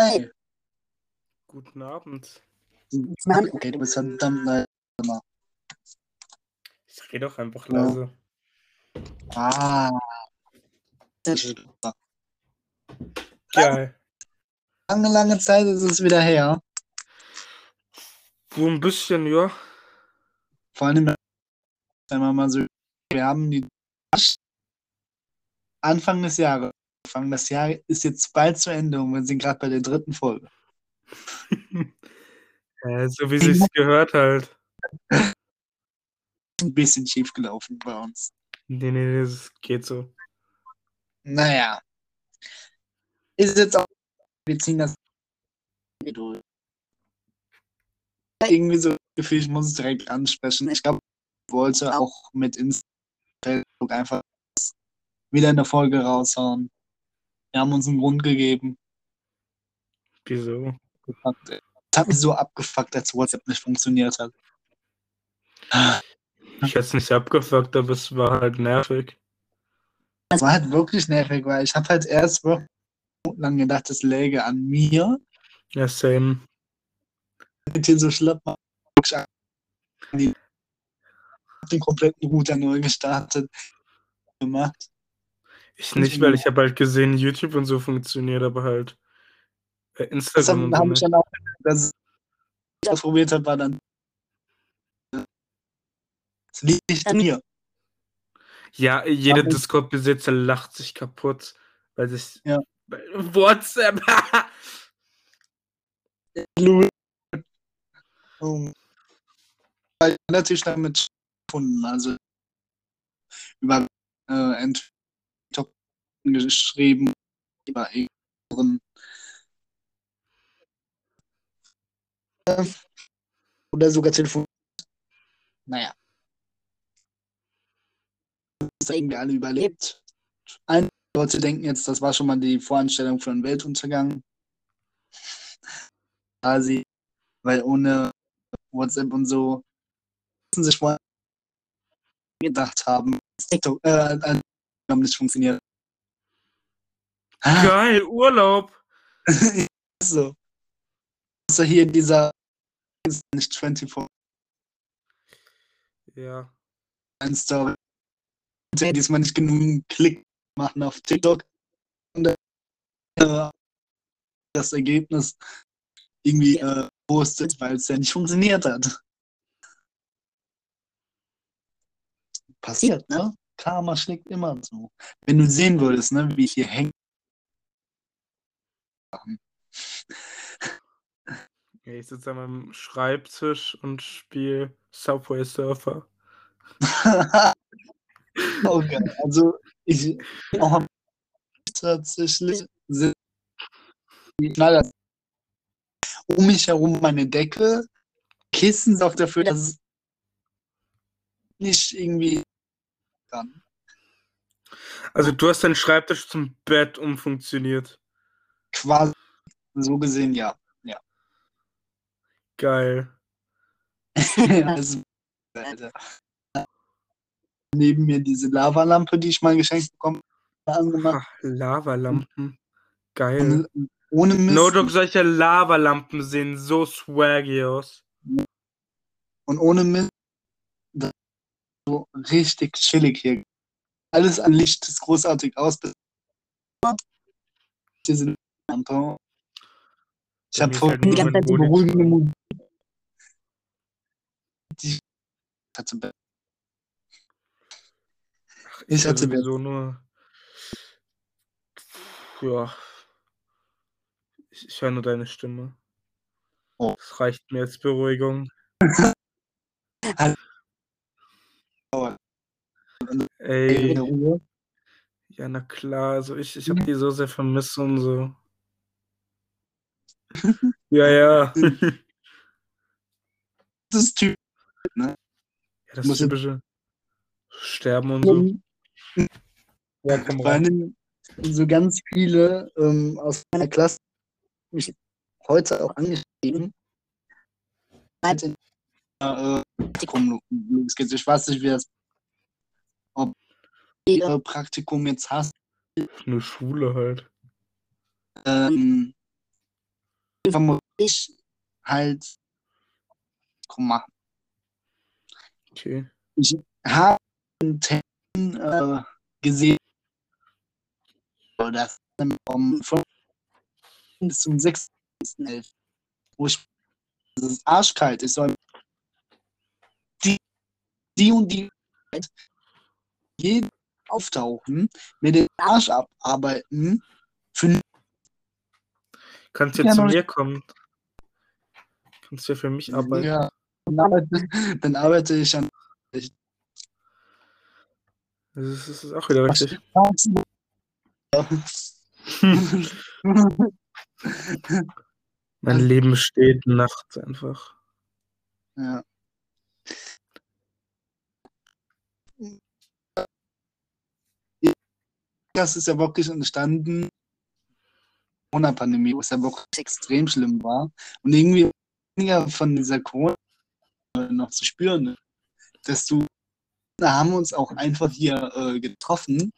Hi. Guten Abend. Okay, du bist verdammt leise. Ich rede doch einfach Ja. leise. Ah. Geil. Lange, lange Zeit ist es wieder her. So ein bisschen, ja. Vor allem, wenn man mal so. Wir haben die Anfang des Jahres. Anfang das Jahr ist jetzt bald zu Ende und wir sind gerade bei der dritten Folge. Äh, so wie sich's gehört halt. Ein bisschen schief gelaufen bei uns. Nee, nee, das geht so. Naja. Ist jetzt auch. Wir ziehen das durch. Irgendwie so Gefühl, ich muss es direkt ansprechen. Ich glaube, ich wollte auch mit Instagram einfach wieder eine Folge raushauen. Wir haben uns einen Grund gegeben. Wieso? Es hat mich so abgefuckt, als WhatsApp nicht funktioniert hat. Ich hätte es nicht abgefuckt, aber es war halt nervig. Es war halt wirklich nervig, weil ich habe halt erst lang gedacht, es läge an mir. Ja, same. Mit hier so schlapp die den kompletten Router neu gestartet gemacht. Ich nicht, weil ich habe halt gesehen, YouTube und so funktioniert, aber halt äh, Das Instagram so habe ich nicht. dann auch, dass ich ausprobiert habe, war dann. Es liegt an mir. Ja, jeder Discord-Besitzer lacht sich kaputt, weil sich Ja. WhatsApp. Um, weil ich relativ schnell mit gefunden, also über äh, entweder geschrieben, über äh, oder sogar Telefon. Naja. Das irgendwie alle überlebt. Einige Leute denken jetzt, das war schon mal die Voranstellung für einen Weltuntergang. Quasi, weil ohne WhatsApp und so müssen sich vorher gedacht haben, dass TikTok äh, Instagram nicht funktioniert. Ah, Geil, Urlaub. so. Also hier dieser ist nicht 24 Ja. Story. Der diesmal nicht genug Klick machen auf TikTok. Und äh, das Ergebnis irgendwie äh, postet, weil es ja nicht funktioniert hat. Passiert, ne? Karma schlägt immer zu. Wenn du sehen würdest, ne, wie ich hier hänge. Ja, ich sitze an meinem Schreibtisch und spiele Subway Surfer. okay, also ich auch am tatsächlich Knaller um mich herum meine Decke, Kissen sorgt dafür, dass es nicht irgendwie kann. Also du hast deinen Schreibtisch zum Bett umfunktioniert. Quasi so gesehen, ja. Geil. also, Alter. Neben mir diese Lavalampe, die ich mal geschenkt bekommen habe, angemacht. Ach, Lavalampen. Geil. Und ohne Mist. No Dog, solche Lavalampen sehen so swaggy aus. Und ohne Mist. So richtig chillig hier. Alles an Licht ist großartig aus. Diese Lampe. Ich habe vorhin halt die ganze Zeit beruhigende Musik. Die hatte. Ach, Ich hatte sowieso nur. Ja. Ich, ich höre nur deine Stimme. Oh. Das reicht mir als Beruhigung. Ey, ja, na klar. Also ich, ich habe die so sehr vermisst und so. Ja, ja. Das ist typisch. Ja, das Muss jetzt- typische Sterben und so. Ja, komm rein. so ganz viele ähm, aus meiner Klasse mich heute auch angeschrieben. Halt äh, Praktikum losgeht. Ich weiß nicht, wie das ob du äh, Praktikum jetzt hast. Eine Schule halt. Ähm, muss ich halt machen. Okay. Ich habe einen Termin äh, gesehen, das vom 5. bis zum 6.11., wo ich es ist arschkalt, ich soll die, die und die Zeit jeden auftauchen, mir den Arsch abarbeiten, für Kannst du Ja, zu mir kommen? Kannst du ja für mich arbeiten. Ja, dann arbeite, dann arbeite ich an Das ist, das ist auch wieder richtig. Mein Leben besteht nachts einfach. ja. Das ist ja wirklich entstanden Corona-Pandemie, wo es ja wirklich extrem schlimm war. Und irgendwie weniger von dieser Corona noch zu spüren, desto da haben wir uns auch einfach hier äh, getroffen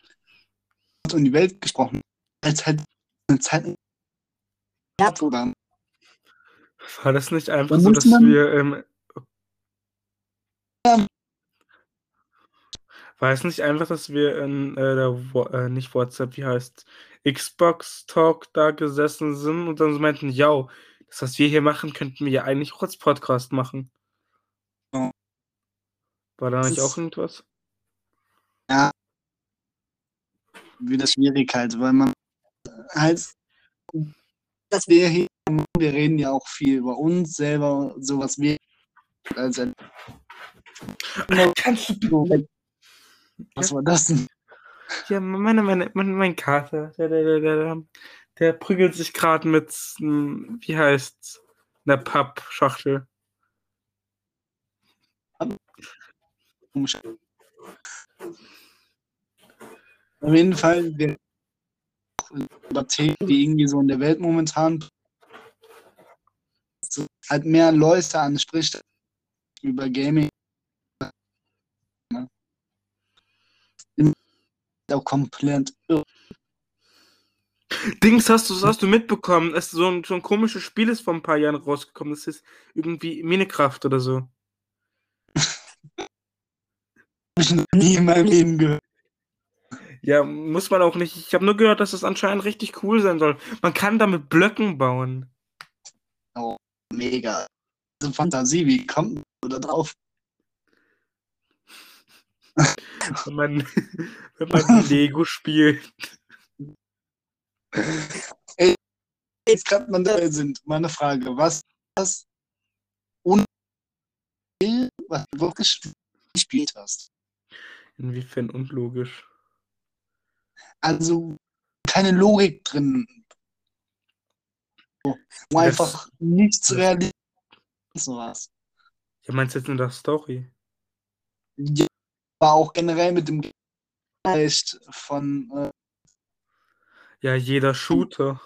und die Welt gesprochen, als halt eine Zeit ja, war. War das nicht einfach Da so, dass man- wir. Ähm, Ja. War es nicht einfach, dass wir in äh, der Wo- äh, nicht WhatsApp, wie heißt Xbox Talk da gesessen sind und dann so meinten, ja, das, was wir hier machen, könnten wir ja eigentlich auch als Podcast machen. Ja. War da nicht auch irgendwas? wieder schwierig halt, weil man halt, dass wir hier, wir reden ja auch viel über uns selber, so was wir als Kannst du was war das denn? Ja, meine, meine, mein, mein Kater, der, der, der, der, der, prügelt sich gerade mit, wie heißt's, einer Pappschachtel. Auf jeden Fall, wir über Themen, die irgendwie so in der Welt momentan halt mehr Leute anspricht über Gaming. Auch komplett irre. Dings, hast du, hast du mitbekommen, dass so ein, so ein komisches Spiel ist vor ein paar Jahren rausgekommen. Das ist irgendwie Minecraft oder so. Hab ich noch nie in meinem Leben gehört. Ja, muss man auch nicht. Ich habe nur gehört, dass das anscheinend richtig cool sein soll. Man kann damit Blöcken bauen. Mega. Also Fantasie, wie kommt man da drauf? Wenn man, wenn man Lego spielt. Jetzt gerade man da sind, meine Frage, was ist das ohne was du wirklich gespielt hast? Inwiefern unlogisch. Also keine Logik drin. Wo Das- einfach nichts realistisch sowas. Ja, meinst du jetzt in der Story? Ja, war auch generell mit dem Geist von äh, Ja, jeder Shooter.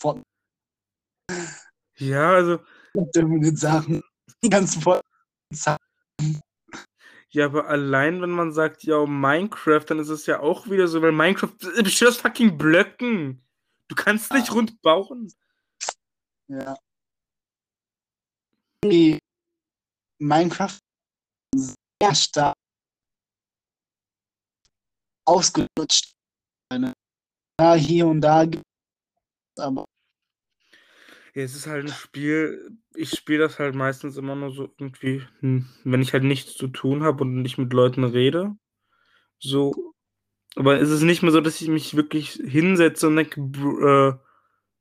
von Ja, also, Sachen, die ganzen ja, aber allein wenn man sagt, ja, Minecraft, dann ist es ja auch wieder so, weil Minecraft besteht aus fucking Blöcken. Du kannst nicht Ja. rund bauen. Ja. Die Minecraft sehr stark ausgelutscht. Ja, hier und da gibt es aber Ja, es ist halt ein Spiel, ich spiele das halt meistens immer nur so irgendwie, hm, wenn ich halt nichts zu tun habe und nicht mit Leuten rede. So. Aber es ist nicht mehr so, dass ich mich wirklich hinsetze und denke, Bro, äh,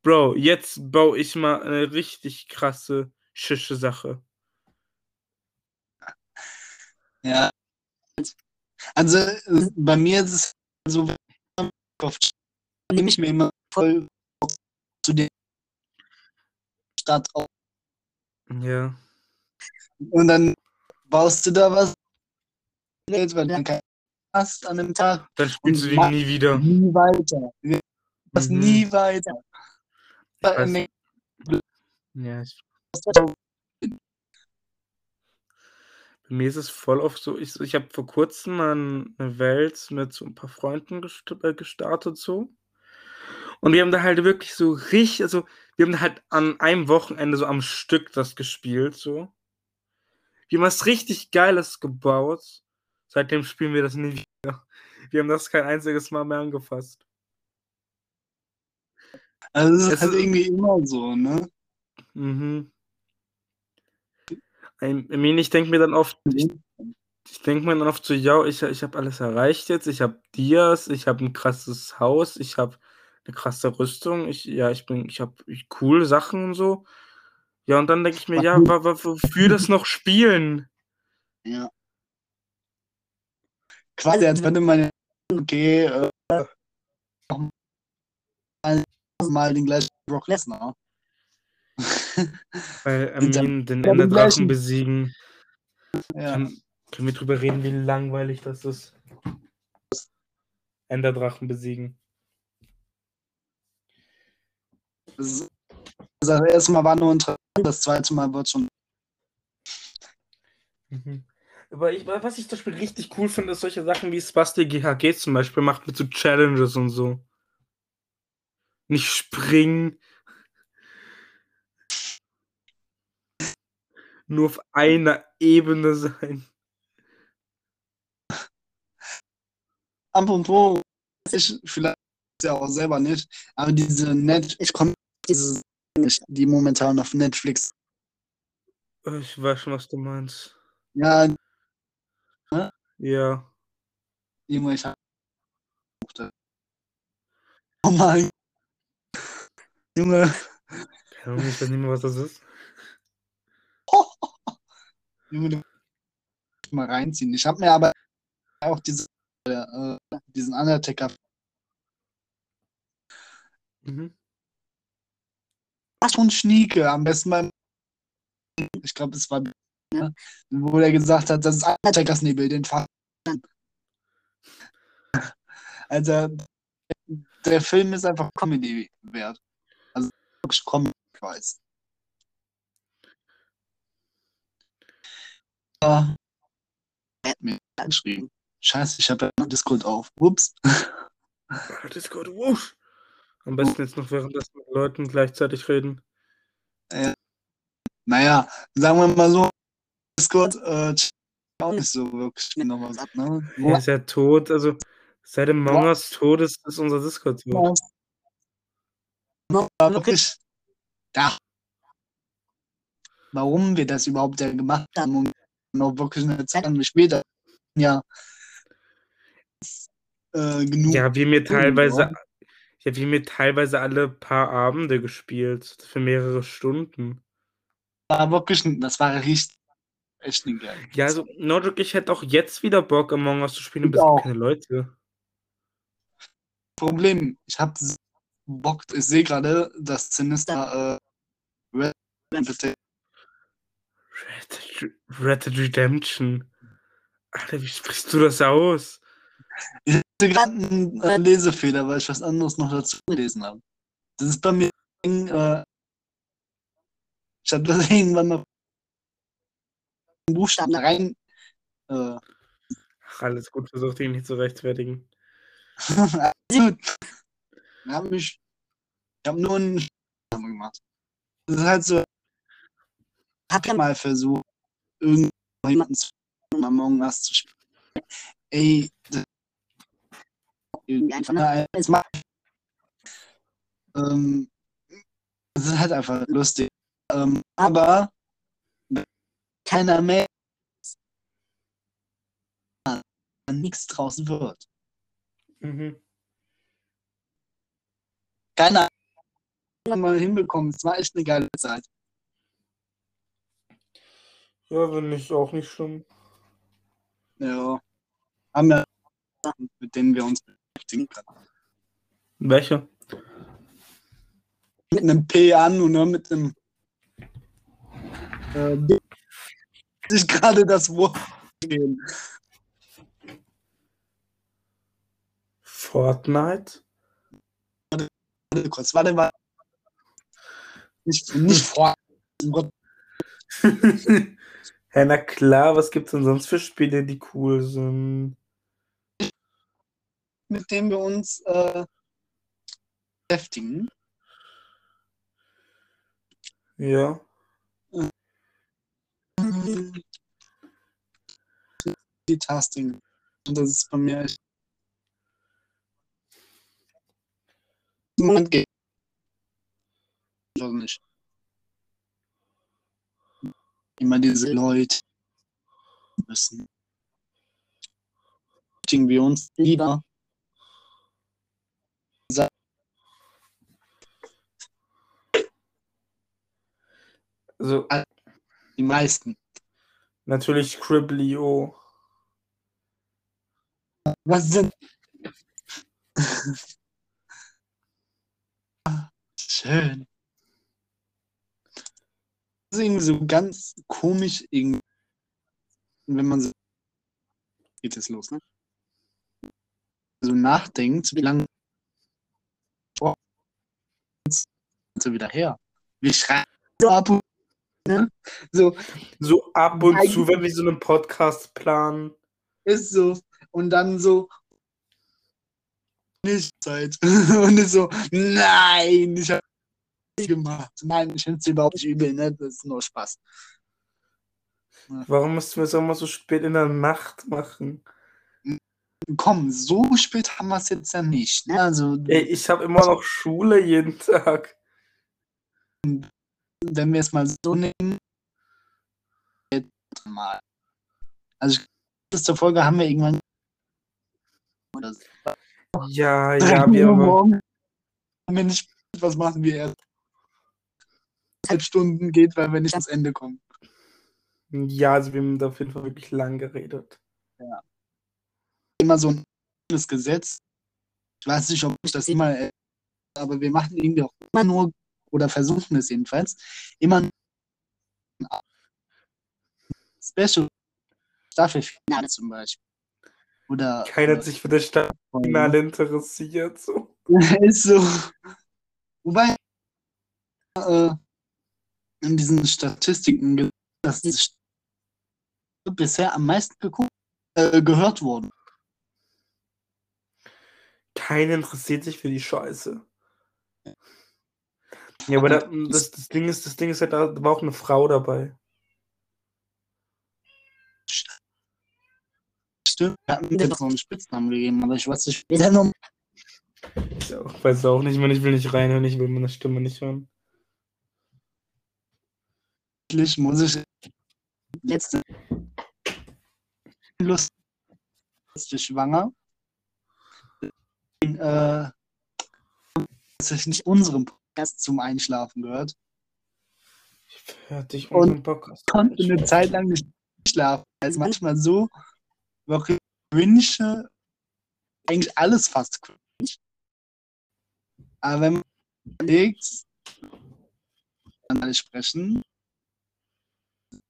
Bro jetzt baue ich mal eine richtig krasse, schische Sache. Ja. Also bei mir ist es so, wenn ich Kopf nehme ich mir immer voll zu der Stadt auf. Ja. Und dann baust du da was, weil du dann keinen hast an dem Tag, Dann spielst du die nie wieder. nie weiter. Das Mhm. nie weiter. Ich weiß, ja, ich, mir ist es voll oft so, ich, ich habe vor kurzem mal eine Welt mit so ein paar Freunden gest äh, gestartet so. Und wir haben da halt wirklich so richtig, also wir haben halt an einem Wochenende so am Stück das gespielt, so. Wir haben was richtig Geiles gebaut. Seitdem spielen wir das nie wieder. Wir haben das kein einziges Mal mehr angefasst. Also es ist es halt ist, irgendwie immer so, ne? Mhm. I mean, ich denke mir dann oft, ich, ich denke mir dann oft so, ja, ich, ich habe alles erreicht jetzt, ich habe Dias, ich habe ein krasses Haus, ich habe eine krasse Rüstung, ich, ja, ich bin, ich habe coole Sachen und so. Ja, und dann denke ich mir, ja, wofür das noch spielen? Ja. Quasi, als würde man, okay, äh, mal den gleichen Brock Lesnar. Weil Armin den Enderdrachen besiegen. Ja. Können, können wir drüber reden, wie langweilig das ist? Enderdrachen besiegen. Das, das erste Mal war nur interessant, das zweite Mal wird schon. Mhm. Aber ich, was ich zum Beispiel richtig cool finde, ist solche Sachen wie Spasti GHG zum Beispiel macht mit so Challenges und so. Nicht springen. Nur auf einer Ebene sein. Apropos, ich vielleicht ja auch selber nicht, aber diese Net, ich komme diese die momentan auf Netflix. Ich weiß schon, was du meinst. Ja. Ne? Ja. Junge, ich hab. Oh mein. Junge. Keine Ahnung, ich weiß nicht mehr, was das ist. Mal reinziehen. Ich habe mir aber auch diese, äh, diesen Undertaker. Mhm. Was schon Schnieke, am besten beim. Ich glaube, es war. Ja, wo er gesagt hat, das ist Undertakers Nebel, den Fahr. Also, der Film ist einfach Comedy wert. Also, wirklich Comedy weiß. Er hat mir angeschrieben. Scheiße, ich habe ja Discord auf. Ups. Discord, wusch. Am besten jetzt noch währenddessen mit Leuten gleichzeitig reden. Äh, naja, sagen wir mal so, Discord äh, auch nicht so wirklich noch was ab, ne? Er ist ja tot, also seit dem Mongas tot ist, ist unser Discord tot. Ja. Wirklich, ja. Warum wir das überhaupt ja gemacht haben und noch wirklich eine Zeit später, ja, äh, genug. Ja, wir mir teilweise, ich habe mir teilweise alle paar Abende gespielt, für mehrere Stunden. War wirklich, das war richtig, echt nicht geil. Ja, also Nordrück, ich hätte auch jetzt wieder Bock, Among Us zu spielen, aber es keine Leute. Problem, ich habe Bock, ich sehe gerade, dass Sinister äh, Red, Red, Red Dead Redemption. Alter, wie sprichst du das aus? Ich hatte gerade einen äh, Lesefehler, weil ich was anderes noch dazu gelesen habe. Das ist bei mir. Äh, ich habe das irgendwann mal Buchstaben rein. Äh, alles gut, versucht ihn nicht zu rechtfertigen. gut. Hab ich habe nur einen gemacht. Das ist halt so. Ich habe ja mal versucht, irgendjemanden zu Among Us zu spielen. Ey, das irgendwie einfach alles machen. Ähm, das ist halt einfach lustig. Ähm, aber keiner mehr nichts draußen wird. Mhm. Keiner mal hinbekommen. Es war echt eine geile Zeit. Ja, wenn ich auch nicht schlimm. Ja. Haben wir Sachen, mit denen wir uns beschäftigen können. Welche? Mit einem P an und nur mit einem äh, ich gerade das Wort gehen. Fortnite? Warte, warte kurz, warte mal. Nicht, nicht Fortnite. ja, na klar, was gibt es denn sonst für Spiele, die cool sind? Mit denen wir uns äh, beschäftigen. Ja. Multitasking. Und das ist bei mir echt. Moment geht. Also nicht. Immer diese Leute müssen. Wir uns lieber. Also Die meisten. natürlich Scriblio. Was sind. Schön. Ist irgendwie so ganz komisch, irgendwie, wenn man so. Geht es los, ne? So nachdenkt, wie lange. So wieder her. Wir schreiben so ab und ne? So, So ab und zu, wenn wir so einen Podcast planen. ist so. Und dann so. Nicht Zeit. Und ist so, nein, ich habe gemacht. Nein, ich finde es überhaupt nicht übel, ne? Das ist nur Spaß. Warum müssten wir es auch mal so spät in der Nacht machen? Komm, so spät haben wir es jetzt ja nicht. Ne? Also, Ey, ich habe immer noch Schule jeden Tag. wenn wir es mal so nehmen, jetzt mal. Also, letzte Folge haben wir irgendwann. Oder so. Ja, ja, wir. Haben wir nicht, was machen wir erst? Halb Stunden geht, weil wir nicht ans Ende kommen. Ja, also wir haben da auf jeden Fall wirklich lang geredet. Immer so ein Gesetz. Ich weiß nicht, ob ich das immer, aber wir machen irgendwie auch immer nur, oder versuchen es jedenfalls, immer ein Special Staffelfinale zum Beispiel. Oder Keiner hat sich für das Staffelfinale interessiert. So. ist so. Wobei äh, in diesen Statistiken, dass die St- bisher am meisten geguckt, äh, gehört wurden. Keiner interessiert sich für die Scheiße. Ja, aber da, das, das Ding ist, das Ding ist halt, da war auch eine Frau dabei. Stimmt, wir hatten mir jetzt noch einen Spitznamen gegeben, aber ich weiß nicht, wie der noch. Ich auch, weiß auch nicht, man, ich will nicht reinhören, ich will meine Stimme nicht hören. Endlich muss ich letzte Lust ist ich schwanger. Äh, dass ich nicht unserem Podcast zum Einschlafen gehört. Fertig Und konnte eine Zeit lang nicht schlafen. Also manchmal so, wirklich cringe, eigentlich alles fast cringe. Aber wenn man überlegt, dann alle sprechen, ist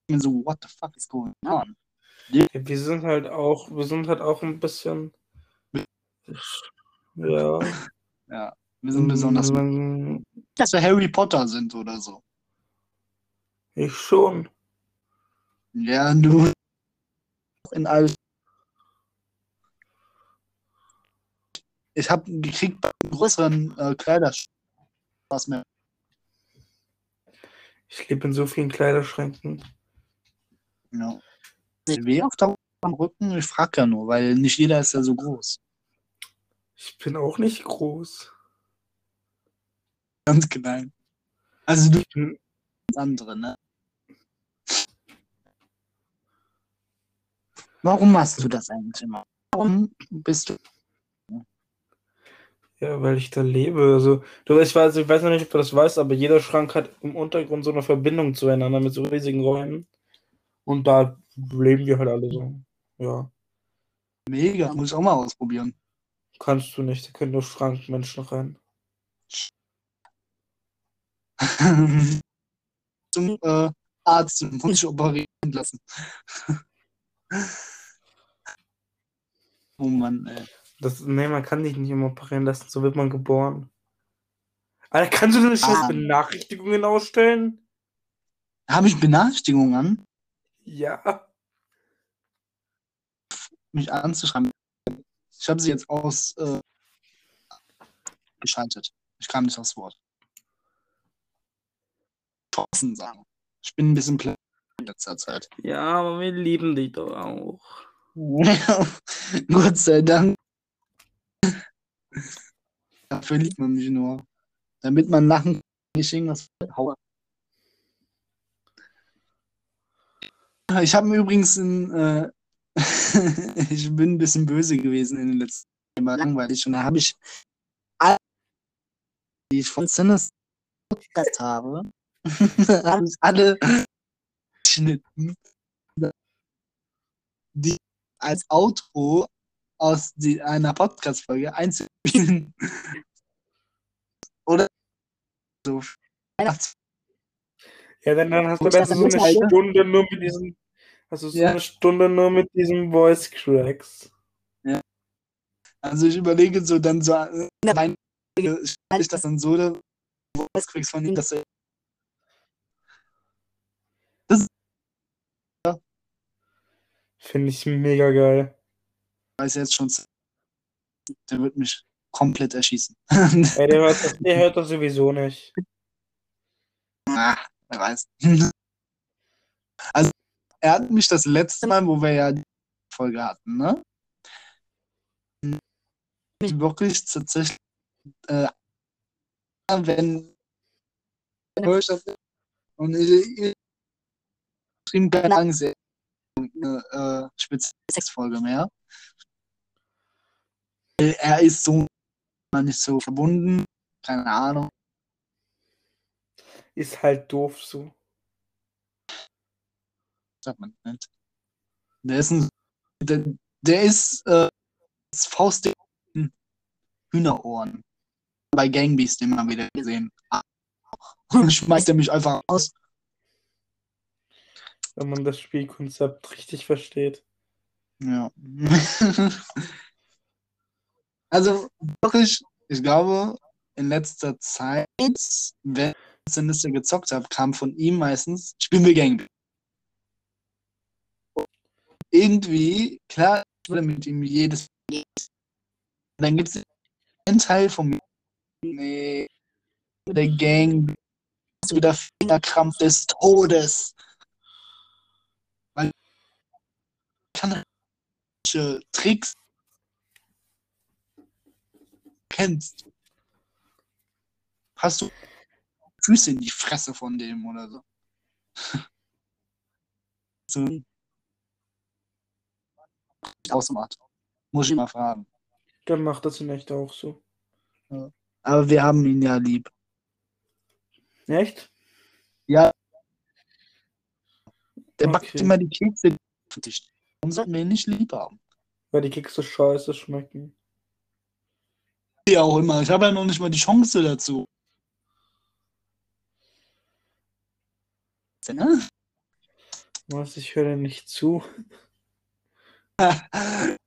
mir so, what the fuck is going on? Ja, wir sind halt auch, wir sind halt auch ein bisschen. Ja. Ja, wir sind besonders, Mm, dass wir Harry Potter sind oder so. Ich schon. Ja, du in all. Ich habe gekriegt bei einem größeren äh, Kleiderschrank was mehr. Ich lebe in so vielen Kleiderschränken. Ja. Weh auf der am Rücken? Ich frage ja nur, weil nicht jeder ist ja so groß. Ich bin auch nicht groß. Ganz klein. Also du bist andere, ne? Warum machst du das eigentlich immer? Warum bist du ja, weil ich da lebe. Also, du, ich, weiß, ich weiß noch nicht, ob du das weißt, aber jeder Schrank hat im Untergrund so eine Verbindung zueinander mit so riesigen Räumen. Und da leben wir halt alle so. Ja. mega? Muss ich auch mal ausprobieren. Kannst du nicht, da können nur Schrankmenschen rein. Zum äh, Arzt und muss ich operieren lassen. oh Mann, ey. Das, nee, man kann dich nicht immer operieren lassen, so wird man geboren. Alter, kannst du denn nicht Ah. Benachrichtigungen ausstellen? Habe ich Benachrichtigungen an, Ja. mich anzuschreiben? Ich habe sie jetzt aus äh, geschaltet. Ich kam nicht aufs Wort. Thorsten sagen. Ich bin ein bisschen platt in letzter Zeit. Ja, aber wir lieben dich doch auch. Gott sei Dank. Dafür liebt man mich nur. Damit man lachen kann, ich irgendwas haue. Ich habe mir übrigens in, äh, ich bin ein bisschen böse gewesen in den letzten Jahren, war langweilig und da habe ich alle, die ich von Sinners Podcast habe, habe ich alle geschnitten, die als Outro aus die, einer Podcast-Folge einzuspielen. Oder so. Ja, dann, dann hast du besser so eine Alter? Stunde nur mit diesen, hast du so Ja. eine Stunde nur mit diesen Voice Cracks. Also ich überlege so dann so, äh, rein, stelle ich das dann so, da- Voice Cracks von ihm, dass er Finde ich mega geil. weiß jetzt schon, der wird mich komplett erschießen. Ey, der hört das, der hört das sowieso nicht. Ah, wer weiß. Also, er hat mich das letzte Mal, wo wir ja die Folge hatten, ne? Mich wirklich tatsächlich, äh, wenn und ich, ich ihm keine Angst, eine äh, spezielle Sexfolge mehr. Er ist so nicht so verbunden, keine Ahnung. Ist halt doof so. Sagt man nicht. Der ist ein, der, der ist äh, das in Hühnerohren. Bei Gangbeast immer wieder gesehen. Schmeißt er mich einfach aus. Wenn man das Spielkonzept richtig versteht. Ja. also wirklich, ich glaube, in letzter Zeit, wenn ich Sinister gezockt habe, kam von ihm meistens, spielen wir Gangbeast. Irgendwie, klar, ich würde mit ihm jedes dann gibt es einen Teil von mir. Nee, der Gang ist wieder Fingerkrampf des Todes. Weil kann Tricks kennst. Hast du Füße in die Fresse von dem oder so? so ausmacht. Muss ich mal fragen. Dann macht das in echt auch so. Aber wir haben ihn ja lieb. Echt? Ja. Der backt Okay. immer die Kekse. Warum sollten wir ihn nicht lieb haben? Weil die Kekse scheiße schmecken. Wie auch immer. Ich habe ja noch nicht mal die Chance dazu. Ne? Was, ich höre dir nicht zu.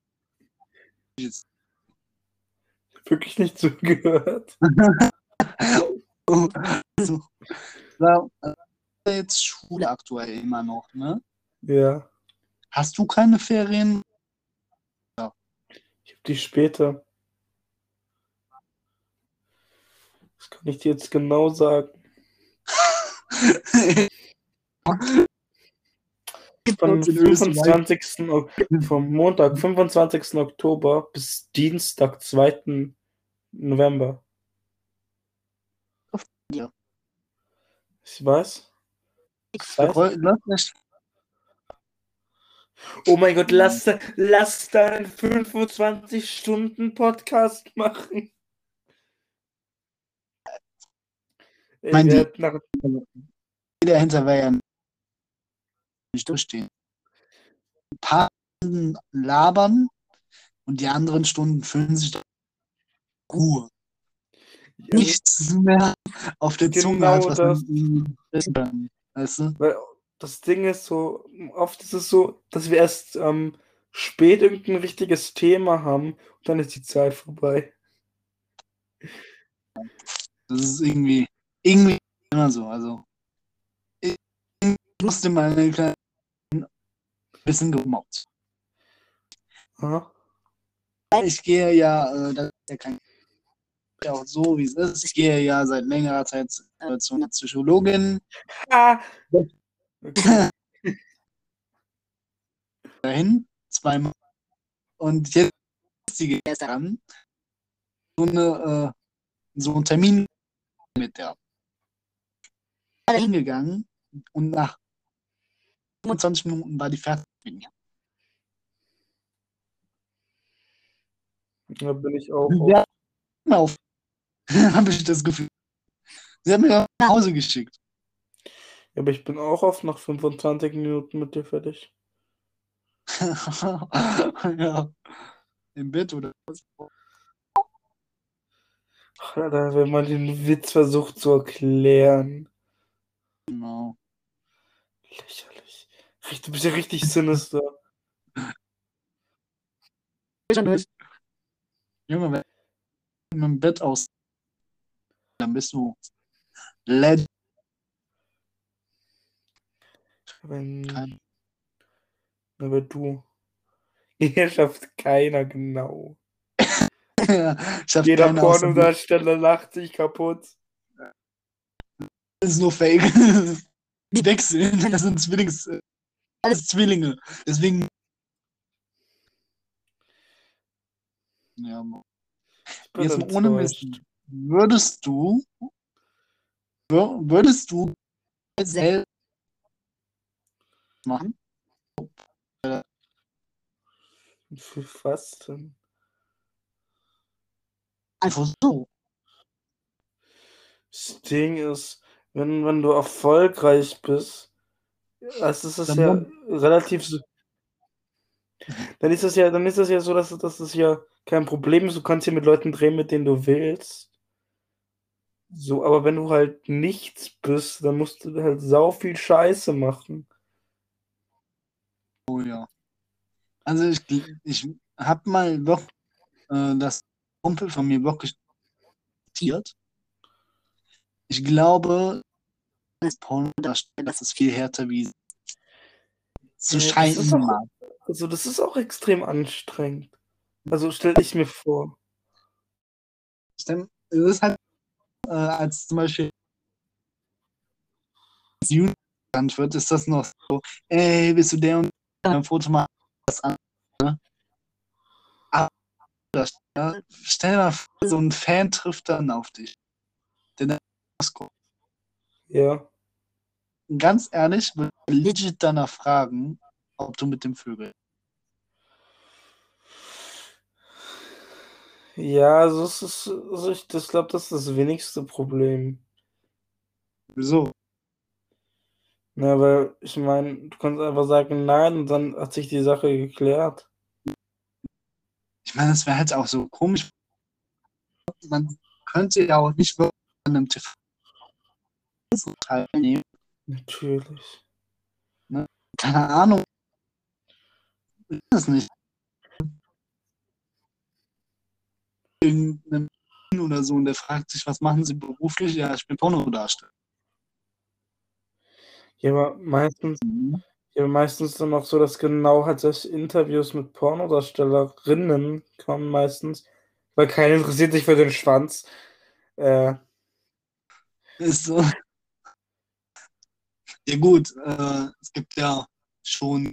Wirklich nicht zugehört. Also, jetzt Schule aktuell immer noch, ne? Ja. Hast du keine Ferien? Ich habe die später. Das kann ich dir jetzt genau sagen. Vom 25. Ok- vom Montag, 25. Oktober bis Dienstag, 2. November. Ja. Ich weiß. Heißt, Läuft nicht. oh mein Gott, lass, lass da einen 25-Stunden-Podcast machen. Ey, Mein hätten nach, dahinter wäre ja nicht durchstehen. Ein paar Stunden labern und die anderen Stunden füllen sich Ruhe. Nichts mehr auf der Zunge Genau hat, was das. man kann. Weißt du? Weil das Ding ist so, oft ist es so, dass wir erst ähm, spät irgendein richtiges Thema haben und dann ist die Zeit vorbei. Das ist irgendwie, irgendwie immer so. Also, ich musste mal eine kleine bisschen gemobbt. Aha. Ich gehe ja, äh, das ist ja kein ja auch so, wie es ist. Ich gehe ja seit längerer Zeit äh, zu einer Psychologin. Ah. Okay. dahin, zweimal. Und jetzt ist sie daran, so, eine, äh, so einen Termin mit der. hingegangen und nach 25 Minuten war die fertig mit mir. Da bin ich auch. Ja, auf. Habe ich das Gefühl. Sie haben mir nach Hause geschickt. Ja, aber ich bin auch oft nach 25 Minuten mit dir fertig. ja. Im Bett oder was? Alter, wenn man den Witz versucht zu erklären. Genau. Lächerlich. Du bist ja richtig sinister. Junge, wenn du mit dem Bett aus, dann bist du Legend. Wenn, Kein- aber du. Hier schafft keiner genau. ich hab Jeder keine Aussage. Pornodarsteller lacht sich kaputt. Das ist nur Fake. Die wechseln, das sind Zwillings. Alles Zwillinge. Deswegen. Ja, jetzt mal ohne. Mist. Würdest du. wür- Würdest du selbst machen? Für was denn? Einfach so. Das Ding ist, wenn, wenn du erfolgreich bist, das ist Dann ja relativ so. Dann ist es ja, dann ist es ja so, dass, dass es ja kein Problem ist. Du kannst hier mit Leuten drehen, mit denen du willst. So, aber wenn du halt nichts bist, dann musst du halt sau viel Scheiße machen. Oh ja. Also ich, ich habe mal wirklich äh, das Kumpel von mir wirklich. Ich glaube, als Pornodarsteller, das ist viel härter wie zu Ja, das scheinen ist auch-. Also, das ist auch extrem anstrengend. Also, stell ich mir vor. Stimmt. Es ist halt äh, als zum Beispiel als wird, ist das noch so, ey, bist du der und ein Foto mal das an. Ne? Aber das, stell dir mal vor, so ein Fan trifft dann auf dich. Der Ja. Ganz ehrlich, würde ich legit danach fragen, ob du mit dem Vögel. Ja, also, es ist, also ich das glaube, das ist das wenigste Problem. Wieso? Ja, weil ich meine, du kannst einfach sagen nein und dann hat sich die Sache geklärt. Ich meine, das wäre halt auch so komisch. Man könnte ja auch nicht wirklich an einem TV teilnehmen. Natürlich. Keine Ahnung. Ich weiß es nicht. Irgendeinem oder so und der fragt sich, was machen Sie beruflich? Ja, ich bin Pornodarsteller. Ja, aber meistens, ja, meistens dann auch so, dass genau halt solche Interviews mit Pornodarstellerinnen kommen meistens, weil keiner interessiert sich für den Schwanz. Äh, Ist so. Ja gut, äh, es gibt ja schon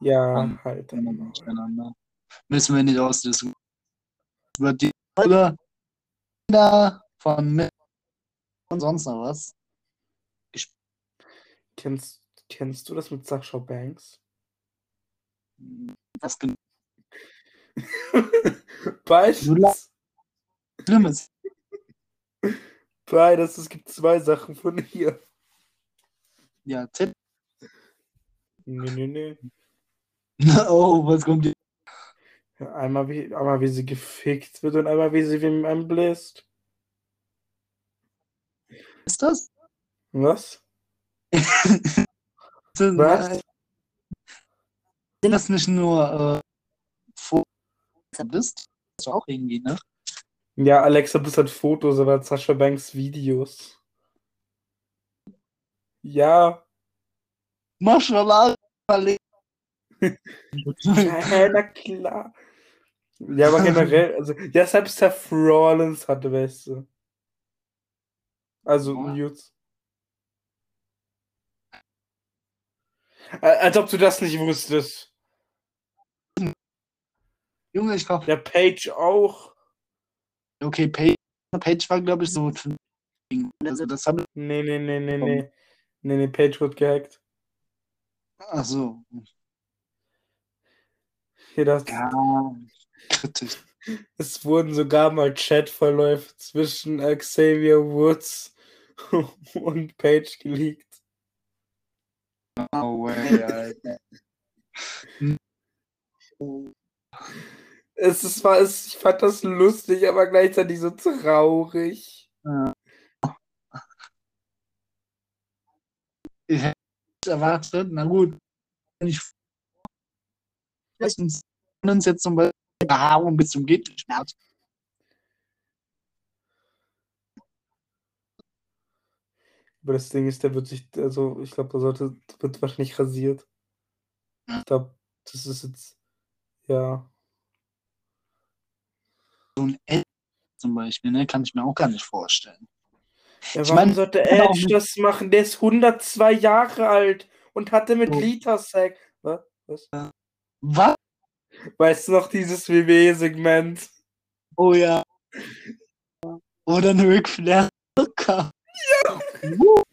ja, Mann. halt. miteinander. Müssen wir nicht ausdiskutieren. Wird die Folge von und sonst noch was? Kennst, kennst du das mit Sascha Banks? Was genau Beides. Schlimmes. Beides. Es gibt zwei Sachen von ihr. Ja, Tipp. Nee, nee, nee. Oh, was kommt hier? Einmal wie, einmal wie sie gefickt wird und einmal wie sie wem einbläst. Ist das? Was? Was? Was? Sind das nicht nur äh, Fotos bist? Das auch irgendwie, ne? Ja, Alexa Bliss hat Fotos, aber Sascha Banks Videos. Ja. Maschallah. ja, na klar. Ja, aber generell, also, ja, selbst Seth Rollins hatte Weste. Also, Oh. Äh, Als ob du das nicht wusstest. Junge, ich glaube, Der Page auch. Okay, Page, Page war, glaube ich, so. Also, das habe ich. Nee, nee, nee, nee, nee. Nee, nee, Page wird gehackt. Ach so. Hier, das, Ja, kritisch. Es wurden sogar mal Chatverläufe zwischen Xavier Woods und Page geleakt. No way, Alter. Es, es war, es, ich fand das lustig, aber gleichzeitig so traurig. Ich hätte erwartet, na gut, wenn ich uns jetzt zum Beispiel Behaarung bis zum geht nicht mehr. Aber das Ding ist, der wird sich, also ich glaube, der sollte, wird wahrscheinlich rasiert. Ich glaube, das ist jetzt, ja. So ein L zum Beispiel, ne, kann ich mir auch gar nicht vorstellen. ja Ich warum mein, sollte Edge das machen? Der ist 102 Jahre alt und hatte mit Oh. Lita Sex. Was? Was? Was? Weißt du noch dieses WWE-Segment? Oh ja. Oder eine Ric Flair. Ja.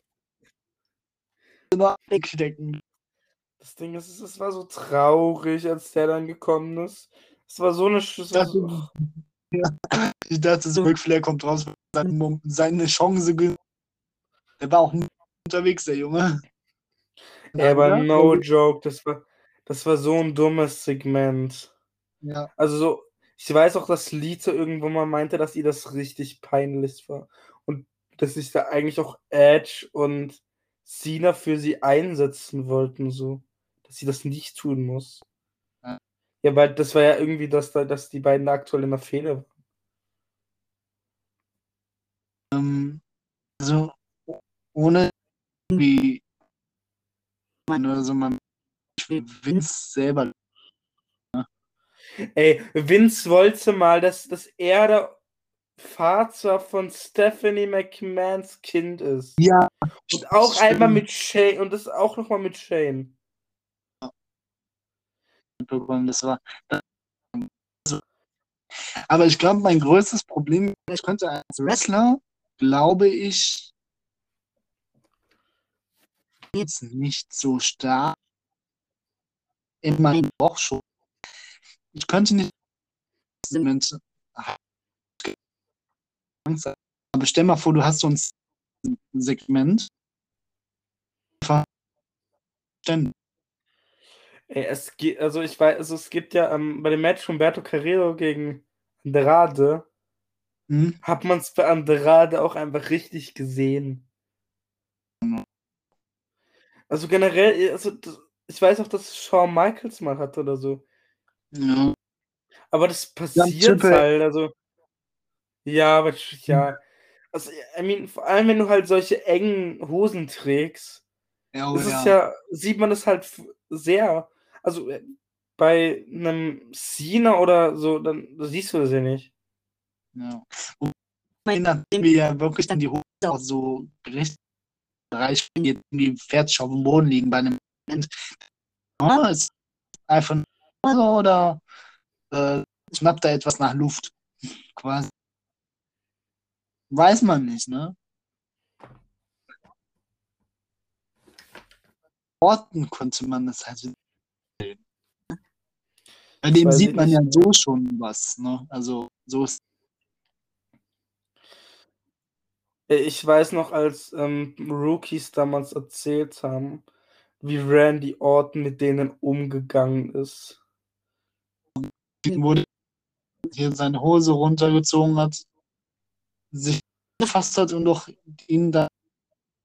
Immer wegstecken. Das Ding ist, es- war so traurig, als der dann gekommen ist. Es war so eine. Sch- Ich dachte, so Ric Flair kommt raus, seine, Chance. ge- Der war auch nie unterwegs, der Junge. Ey, aber Ja, no joke, das war, das war so ein dummes Segment. Ja. Also so, ich weiß auch, dass Lita irgendwann mal meinte, dass ihr das richtig peinlich war. Und dass sich da eigentlich auch Edge und Cena für sie einsetzen wollten, so. Dass sie das nicht tun muss. Ja. Weil das war ja irgendwie, dass, da, dass die beiden aktuell in der Fehde waren. Ähm, also, ohne irgendwie oder so, man Vince selber. Ey, Vince wollte mal, dass, dass er der Vater von Stephanie McMahons Kind ist. Ja. Und auch stimmt. einmal mit Shane. Und das auch nochmal mit Shane. Bekommen. Das war. Aber ich glaube, mein größtes Problem, ich könnte als Wrestler, glaube ich, jetzt nicht so stark in meinem Bauch schon. Ich könnte nicht haben. aber stell mal vor, du hast so ein Segment. Ey, es gibt, also ich weiß, also es gibt ja ähm, bei dem Match von Berto Carrero gegen Andrade, Hm? hat man es bei Andrade auch einfach richtig gesehen. Also generell, also ich weiß auch, dass Shawn Michaels mal hatte oder so. Ja. Aber das passiert halt, also. Ja, aber ja. Also, I mean, vor allem, wenn du halt solche engen Hosen trägst, Ja, oh ja. ja, sieht man das halt sehr. Also äh, bei einem Cena oder so, dann da siehst du das ja nicht. Ja. Je nachdem, wie ja wirklich dann die Hose auch so richtig Bereich jetzt die fertig auf dem Boden liegen bei einem Moment. Ja, ist einfach so oder äh, schnappt da etwas nach Luft. Quasi. Weiß man nicht, ne? Orten konnte man das halt. Bei dem sieht man ja so schon was, ne? Also so ist Äh, Ich weiß noch, als ähm, Rookies damals erzählt haben, wie Randy Orton mit denen umgegangen ist. wurde hier seine Hose runtergezogen hat, sich gefasst hat und doch ihn da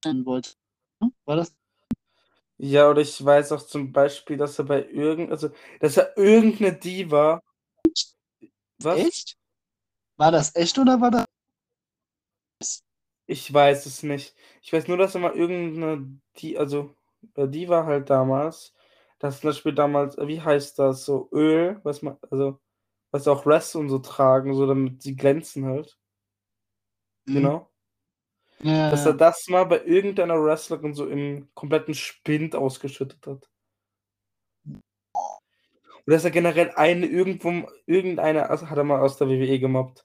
stellen wollte. War das? Ja, oder ich weiß auch zum Beispiel, dass er bei irgend, also, dass er irgendeine Diva. Was? Echt? War das echt oder war das? Ich weiß es nicht. Ich weiß nur, dass er mal irgendeine, die, also, äh, Diva halt damals, das zum Beispiel damals, äh, wie heißt das, so Öl, was man, also, was auch Wrestler und so tragen, so damit sie glänzen halt. Mhm. Genau. Ja, Dass er das mal bei irgendeiner Wrestlerin so im kompletten Spind ausgeschüttet hat. Oder dass er generell eine irgendwo, irgendeine also hat er mal aus der WWE gemobbt.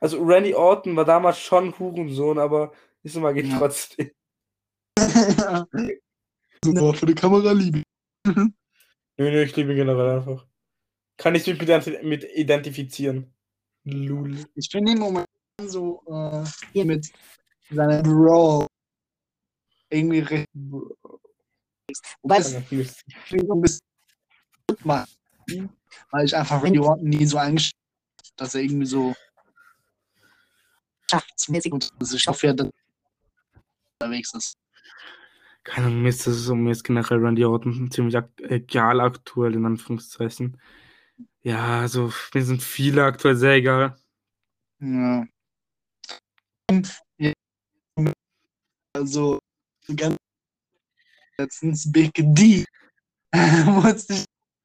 Also Randy Orton war damals schon Hurensohn, aber ist immer geht Ja. trotzdem. so, für die Kamera liebe. Nö, nö, ich liebe ihn generell einfach. Kann ich mich mit identifizieren. Lul. Ich finde ihn momentan so äh, hier mit seiner Brawl irgendwie recht. Wobei Ja, mich so ein bisschen gut macht, weil ich einfach Randy Orton nie so eingestellt habe, dass er irgendwie so schaftsmäßig und dass ich hoffe, dass er unterwegs ist. Keine Ahnung, mir ist das so, mir ist generell Randy Orton ziemlich ak egal aktuell, in Anführungszeichen. Ja, also mir sind viele aktuell sehr egal. Ja. Ja, Also ganz letztens Big D musste ich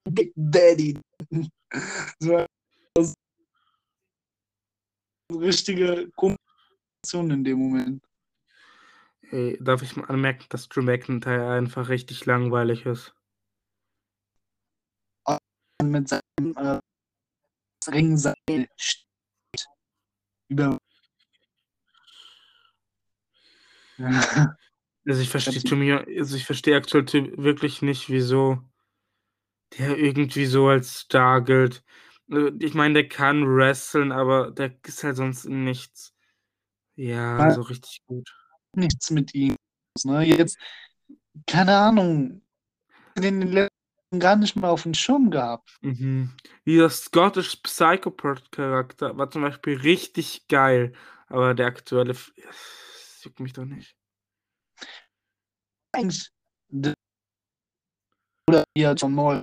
Big Daddy so eine richtige Kommunikation in dem Moment. Ey, darf ich mal anmerken, dass Drew McIntyre einfach richtig langweilig ist? Mit seinem äh, Ringseil steht. Über. Also ich verstehe mir, also ich verstehe aktuell wirklich nicht, wieso der irgendwie so als Star gilt. Äh, Ich meine, der kann wresteln, aber der ist halt sonst in nichts. Ja, Ja. so richtig gut. Nichts mit ihm. Ne? Jetzt, keine Ahnung, den letzten gar nicht mal auf dem Schirm gehabt. Mhm. Dieser Scottish Psychopath-Charakter war zum Beispiel richtig geil, aber der aktuelle F- das juckt mich doch nicht. Eigentlich. d- Oder hier John Moll,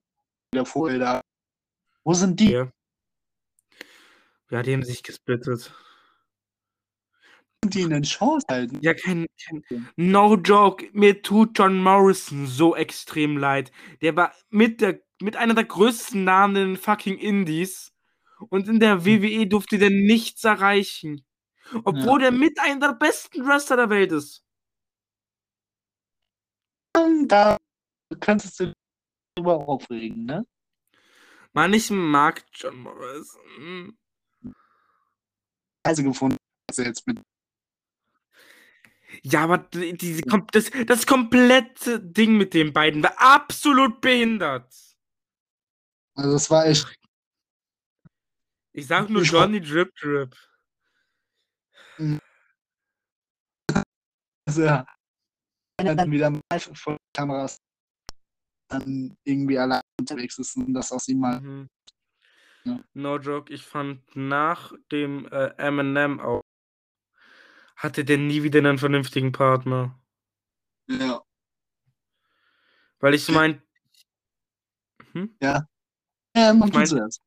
der Vogel da. Wo sind die? Ja. Ja, die haben sich gesplittet. Die in den Shows halten? Ja, kein, kein No joke, mir tut John Morrison so extrem leid. Der war mit der mit einer der größten Namen in den fucking Indies und in der WWE durfte der nichts erreichen. Obwohl der mit einer der besten Wrestler der Welt ist. Da könntest du dich drüber aufregen, ne? Mann, ich mag John Morrison. Also gefunden, dass er jetzt mit. Ja, aber die- diese, das, das komplette Ding mit den beiden war absolut behindert. Also, das war echt. Ich sag nur Ich- Johnny Drip Drip. Also, ja. Wenn er dann wieder mal vor Kameras dann irgendwie allein unterwegs ist und das aus ihm mal. Mhm. Ja. No joke, ich fand nach dem äh, Eminem auch hatte der nie wieder einen vernünftigen Partner. Ja. Weil ich meine, hm? Ja, man Ich mein- zuerst.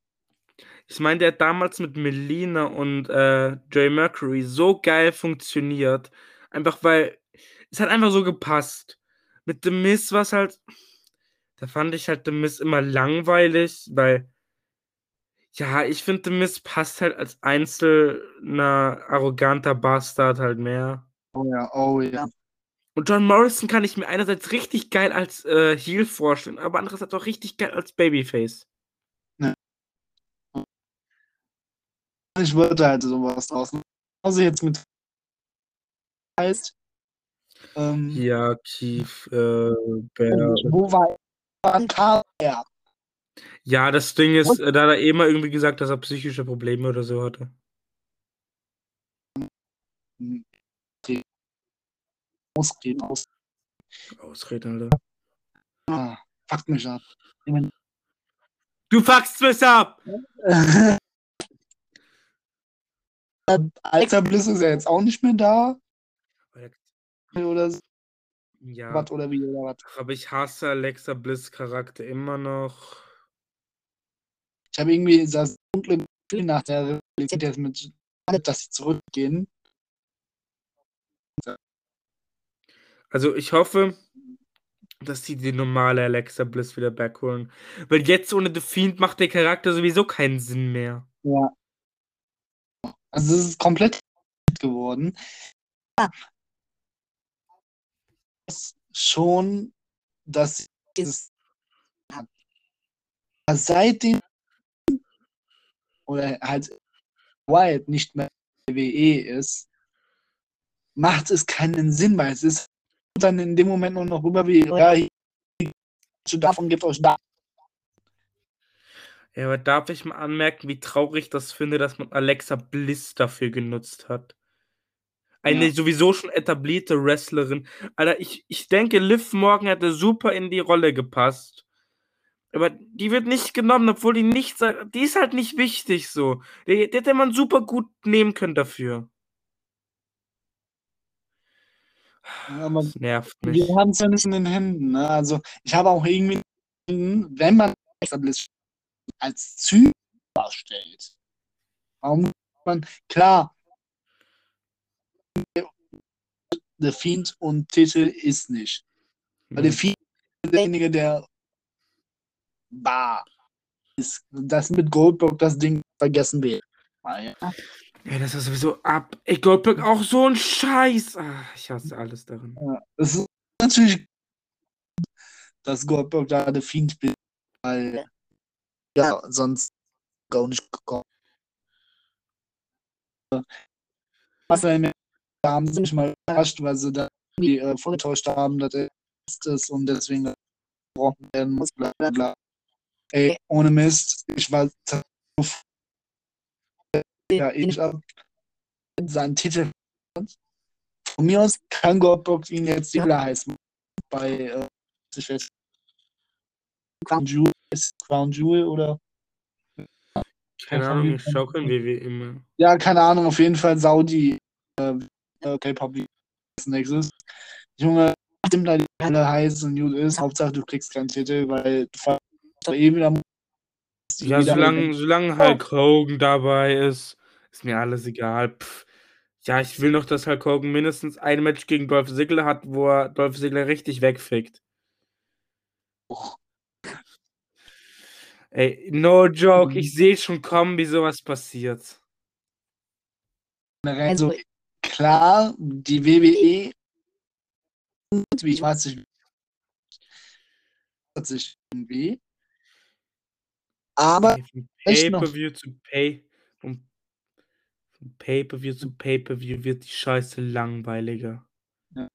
ich meine, der hat damals mit Melina und äh, Jay Mercury so geil funktioniert. Einfach weil es hat einfach so gepasst. Mit The Miz war es halt, da fand ich halt The Miz immer langweilig, weil ja, ich finde The Miz passt halt als einzelner arroganter Bastard halt mehr. Oh ja, oh ja. Und John Morrison kann ich mir einerseits richtig geil als äh, Heel vorstellen, aber andererseits auch richtig geil als Babyface. Ich wollte halt sowas draußen. Also jetzt mit heißt. Ähm, Ja, Keith, äh, Bear. Wo war war ein Karl? Ja. Das Ding ist, äh, da hat er eh mal irgendwie gesagt, dass er psychische Probleme oder so hatte. Ausreden aus. Ausreden, Alter. Ah, fuck mich ab. Du fuckst mich ab! Alexa Bliss ist ja jetzt auch nicht mehr da. Oder so, Ja, was oder wie oder was. aber ich hasse Alexa Bliss Charakter immer noch. Ich habe irgendwie das dunkle Gefühl nach der Realität jetzt mit, dass sie zurückgehen. Also ich hoffe, dass sie die normale Alexa Bliss wieder backholen. Weil jetzt ohne The Fiend macht der Charakter sowieso keinen Sinn mehr. Ja. Also es ist komplett geworden. Ja. Schon, dass es seitdem oder halt Wyatt nicht mehr WWE ist, macht es keinen Sinn, weil es ist dann in dem Moment nur noch rüber wie, ja, davon gibt euch da. Ja, aber darf ich mal anmerken, wie traurig ich das finde, dass man Alexa Bliss dafür genutzt hat? Eine ja. sowieso schon etablierte Wrestlerin. Alter, ich, ich denke, Liv Morgan hätte super in die Rolle gepasst. Aber die wird nicht genommen, obwohl die nicht sagt. Die ist halt nicht wichtig so. Die, die hätte man super gut nehmen können dafür. Aber das nervt mich. Wir haben es ja nicht in den Händen. Ne? Also ich habe auch irgendwie, wenn man als Zyklus darstellt, warum man, klar, der Fiend und Titel ist nicht. Weil der Fiend ist derjenige, der war. Ist, das mit Goldberg, das Ding vergessen wir. Ja. Ja, das ist sowieso ab. Ey, Goldberg auch so ein Scheiß. Ach, ich hasse alles darin. Ja, es ist natürlich, dass Goldberg da der Fiend spielt, weil ja, sonst gar nicht gekommen. Was da haben sie mich mal überrascht, weil sie da die äh, vorgetäuscht haben, dass er ist und deswegen gebrochen werden muss, bla bla bla. Ey, ohne Mist, ich war ja ich ab seinen Titel. Von mir aus kann Goldberg ihn jetzt die Hölle heißen. Bei äh, ich weiß, Crown Jewel, Crown Jewel oder keine Ahnung, ich schaue kein immer. Ja, keine Ahnung, auf jeden Fall Saudi äh, okay, Public nächstes. Junge, nachdem da die Hölle heiß und gut ist, Hauptsache du kriegst keinen Titel, weil du eh wieder ja, solange, solange Hulk Hogan dabei ist, ist mir alles egal. Pff. Ja, ich will noch, dass Hulk Hogan mindestens ein Match gegen Dolph Ziggler hat, wo er Dolph Ziggler richtig wegfickt. Oh. Ey, no joke, ich sehe schon kommen, wie sowas passiert. Also klar, die WWE, wie ich weiß nicht, sich irgendwie. Aber Pay-per-view zu Pay von Pay-Per-View zu Pay-Per-View wird die Scheiße langweiliger. Ja.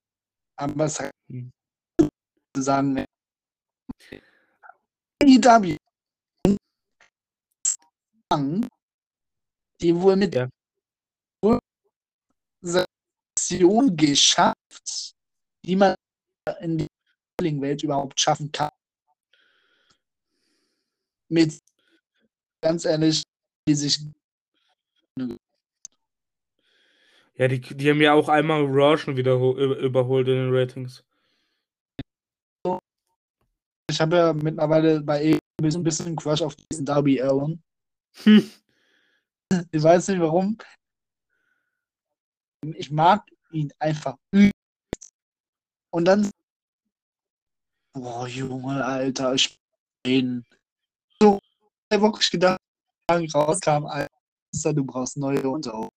Aber es hat hm. sagen, AEW die wohl mit ja. Organisation geschafft, die man in der Welt überhaupt schaffen kann. Mit ganz ehrlich, die sich ja, die, die haben ja auch einmal Raw schon wieder überholt in den Ratings. Ich habe ja mittlerweile bei e ein bisschen Crush auf diesen Darby Allen. Hm. Ich weiß nicht warum. Ich mag ihn einfach. Und dann. Boah, Junge, Alter, ich bin. Wirklich gedacht, rauskam, Alter, du brauchst neue Unterhose.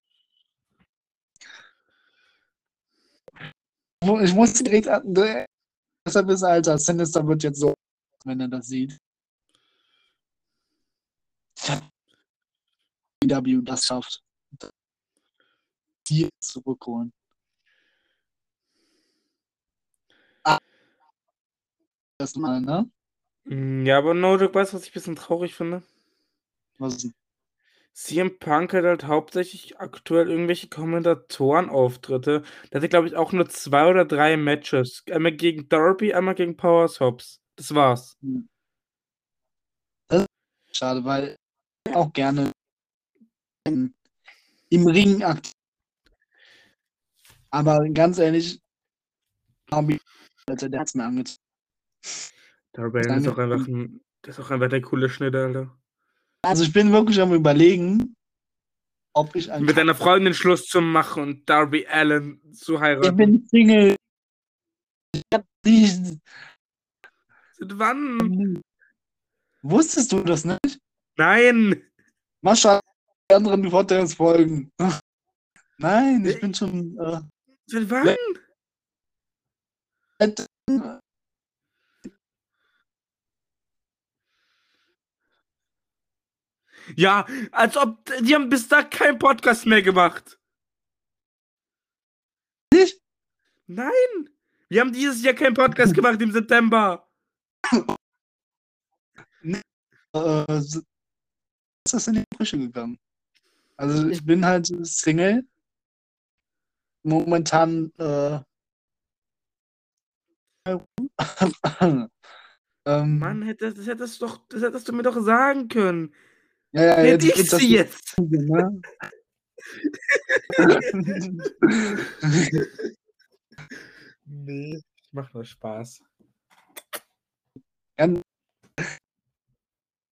ich muss direkt an. Deshalb ist Alter, Sinister wird jetzt so, wenn er das sieht. W das schafft. Die zurückholen. Ah. Das mal, ne? Mm, ja, aber No Joke, weißt du, was ich ein bisschen traurig finde? Was denn? CM Punk hat halt hauptsächlich aktuell irgendwelche Kommentatorenauftritte. Der hatte, glaube ich, auch nur zwei oder drei Matches. Einmal gegen Darby, einmal gegen Power Hobbs. Das war's. Hm. Das ist schade, weil ich auch gerne im Ring aktiv. Aber ganz ehrlich, Darby, der hat's mir angezogen. Darby ist auch einfach ein, das ist auch einfach der coole Schnitt, Alter. Also ich bin wirklich am überlegen, ob ich Mit deiner Freundin Schluss zu machen und Darby Allen zu heiraten. Ich bin Single. Ich hab nicht. Seit wann? Wusstest du das nicht? Nein! Mascha, die anderen Podcasts folgen. Nein, ich bin schon. Äh, Seit wann? seit- Ja, als ob die haben bis da keinen Podcast mehr gemacht. Nicht? Nein! Wir haben dieses Jahr keinen Podcast gemacht im September. äh, so- ist das in die Brüche gegangen. Also ich bin halt Single. Momentan äh, ähm, Mann, hätte, das, hättest doch, das hättest du mir doch sagen können. Ja, ja, Hätte ich sie jetzt. ne? Nee, ich mach nur Spaß.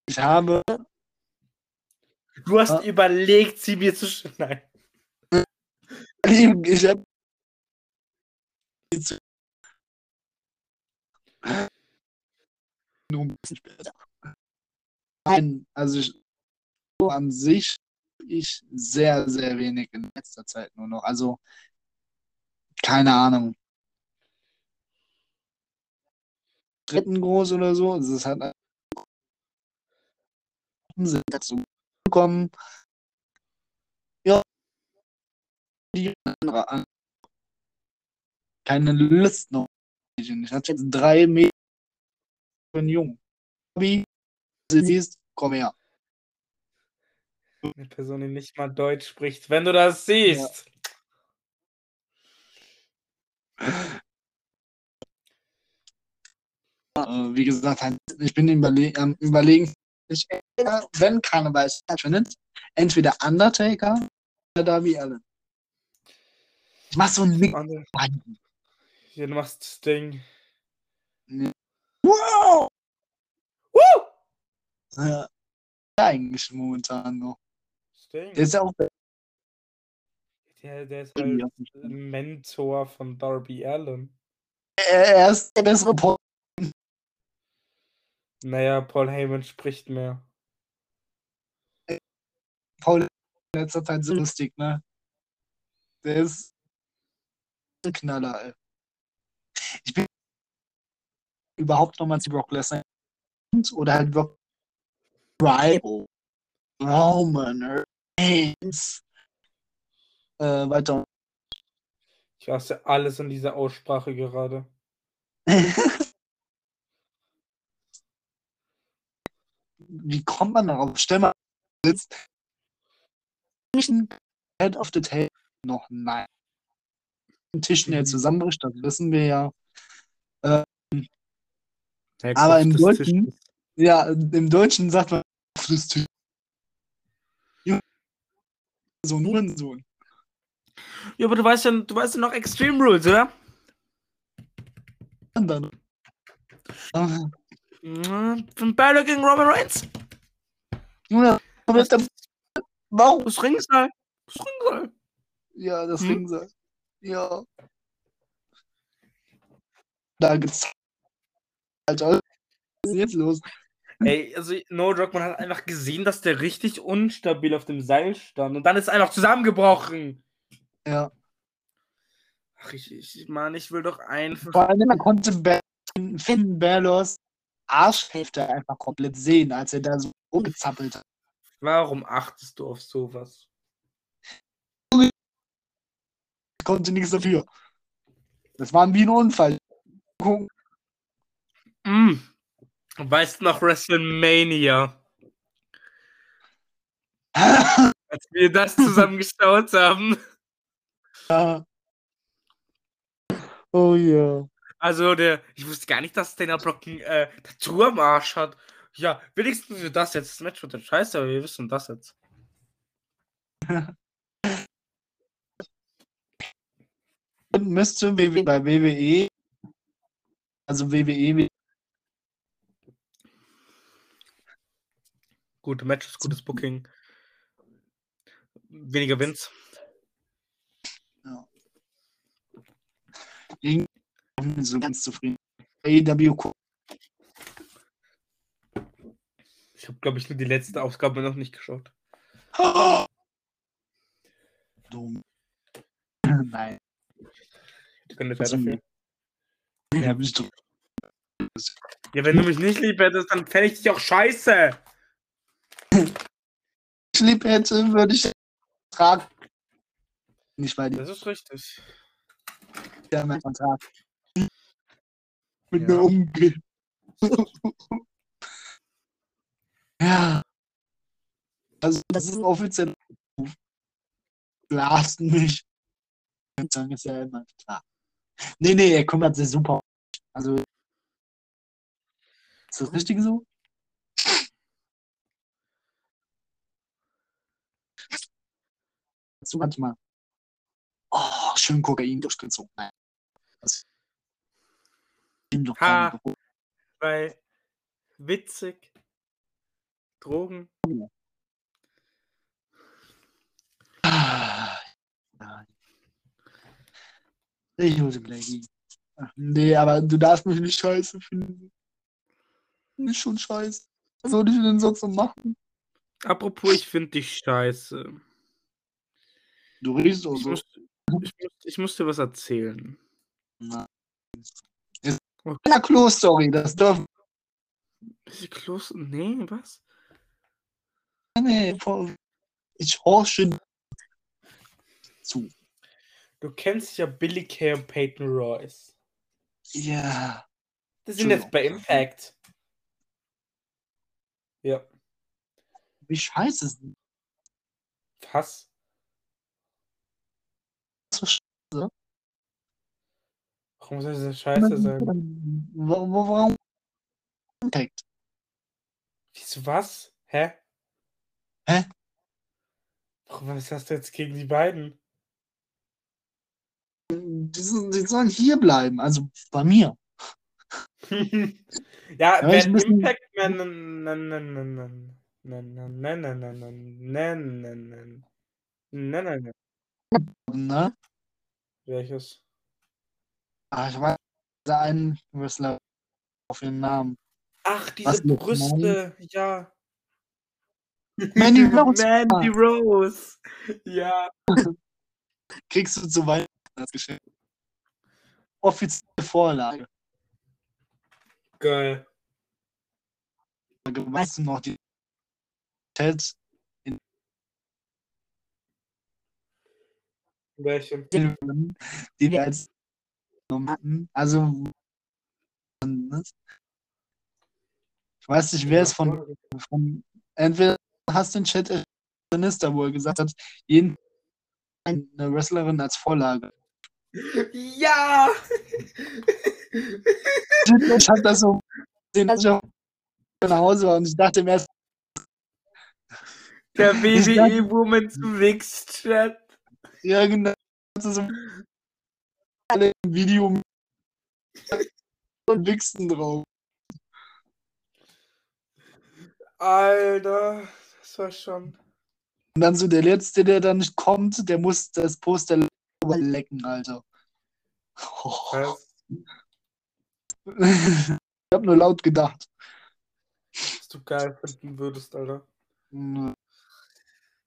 ich habe Du hast Ja. überlegt, sie mir zu sch- Nein. ich habe nur ein bisschen später. Nein, also ich, an sich ich sehr, sehr wenig in letzter Zeit nur noch. Also keine Ahnung. Dritten groß oder so. Es ist halt sind dazu gekommen. Ja. Die andere an. Keine Lust noch. Ich hatte jetzt drei Mädchen und Jungen. Wie du siehst, komm her. Eine Person, die nicht mal Deutsch spricht. Wenn du das siehst. Äh, wie gesagt, halt, ich bin überle am überlegen, ich, entweder, wenn Karneval stattfindet, entweder Undertaker oder Darby Allen. Ich mach so ein Mix. Ja, du machst das Ding. Wow! Woo! Ja, eigentlich momentan noch. Ding. Der ist ja auch Der, der ist halt Mentor von Darby Allen. er ist der bessere Paul. Naja, Paul Heyman spricht mehr. Paul in letzter Zeit so lustig, ne? Der ist ein Knaller, ey. Ich bin überhaupt nochmal zu Brock Lesnar oder halt Brock Rival Roman Reigns äh, weiter. Ich hasse alles in dieser Aussprache gerade. Wie kommt man darauf? Stell mal sitzt Head of the Table noch nein. Ein Tisch, Mhm. zusammenbricht, das wissen wir ja. Der Aber im des Deutschen- Tisches. Ja, im Deutschen sagt man auf das Tisch. So ein Hurensohn. Ja, aber du weißt ja, du weißt ja noch Extreme Rules, oder? Und dann. Ah, Von Balor gegen Roman Reigns. Junge, aber ist der Warum? Das Ringseil. Das Ringseil. Ja, das Hm? Ringseil. Ja. Da gibt's. Alter, was ist jetzt los? Ey, also No Joke, man hat einfach gesehen, dass der richtig unstabil auf dem Seil stand. Und dann ist er einfach zusammengebrochen. Ja. Ach, ich, ich Mann, ich will doch einfach. Vor allem, man konnte Finn Balors Arschhälfte einfach komplett sehen, als er da so rumgezappelt hat. Warum achtest du auf sowas? Ich konnte nichts dafür. Das war wie ein Unfall. Mm. Weißt du noch WrestleMania? Als wir das zusammen geschaut haben. Ja. Oh ja. Also der, ich wusste gar nicht, dass Dana Brock ein äh, Tattoo am Arsch hat. Ja, wenigstens für das jetzt. Das Match wird dann scheiße, aber wir wissen das jetzt. Müsste bei WWE, also WWE, Gute Matches, gutes Booking. Weniger Wins. irgendwie so ganz zufrieden. AEW Ich habe, glaube ich, nur die letzte Ausgabe noch nicht geschaut. Dumm. Nein. Ich nicht weiterführen. Ja, bist du. Ja, wenn du mich nicht lieb hättest, dann fände ich dich auch scheiße. Ich lieb hätte, würde ich tragen. Nicht bei dir. Das ist richtig. Ja, mein Vertrag. Mit Ja. mir umgehen. ja. Also, das ist ein offizieller Ruf. Blasten mich. Dann ist ja immer klar. Nee, nee, er kümmert sich super. um mich. Also, ist das richtig so? So manchmal. Oh, schön Kokain durchgezogen. Nein. Das ihm doch Ha. Weil witzig. Drogen. Ah, ja. Ich hole Blackie. Ach, Nee, aber du darfst mich nicht scheiße finden. Nicht schon scheiße. Was soll ich denn sonst noch machen? Apropos, ich finde dich scheiße. Du riechst auch Ich so. muss, ich, muss, ich muss dir was erzählen. Na. Ist Okay. eine Klo-Story, das dürfen Welche Klos? Nee, was? nee, Ich horche zu. Du kennst ja Billy Kay und Peyton Royce. Ja. Die sind jetzt bei. Impact. Ja. Wie scheiße ist Was? Warum soll diese Scheiße sagen? Wo, warum? Direkt. Wieso was? Hä? Hä? Warum, was hast du jetzt gegen die beiden? Die, die sollen hier bleiben, also bei mir. ja, ja, wenn Impact man. Welches? Ah, ich weiß da einen Wrestler auf den Namen. Ach, diese Was Brüste, ja. Mandy Rose. Mandy Rose. Ja. Kriegst du zu Weihnachten als Geschenk. Offizielle Vorlage. Geil. Weißt du noch die Ted Welche? Filmen, die wir als hatten? Also ich weiß nicht, wer es von, von entweder hast du den Chat Minister, wo er gesagt hat, jeden eine Wrestlerin als Vorlage. Ja! Ich hab das so gesehen, als ich nach Hause war und ich dachte mir erst, Der WWE Woman's Mixed Chat. ja genau, so alle im Video und wichsen drauf. Alter, das war schon. Und dann so der Letzte, der dann nicht kommt, der muss das Poster lecken, Alter. Was? ich hab nur laut gedacht. Was du geil finden würdest, Alter.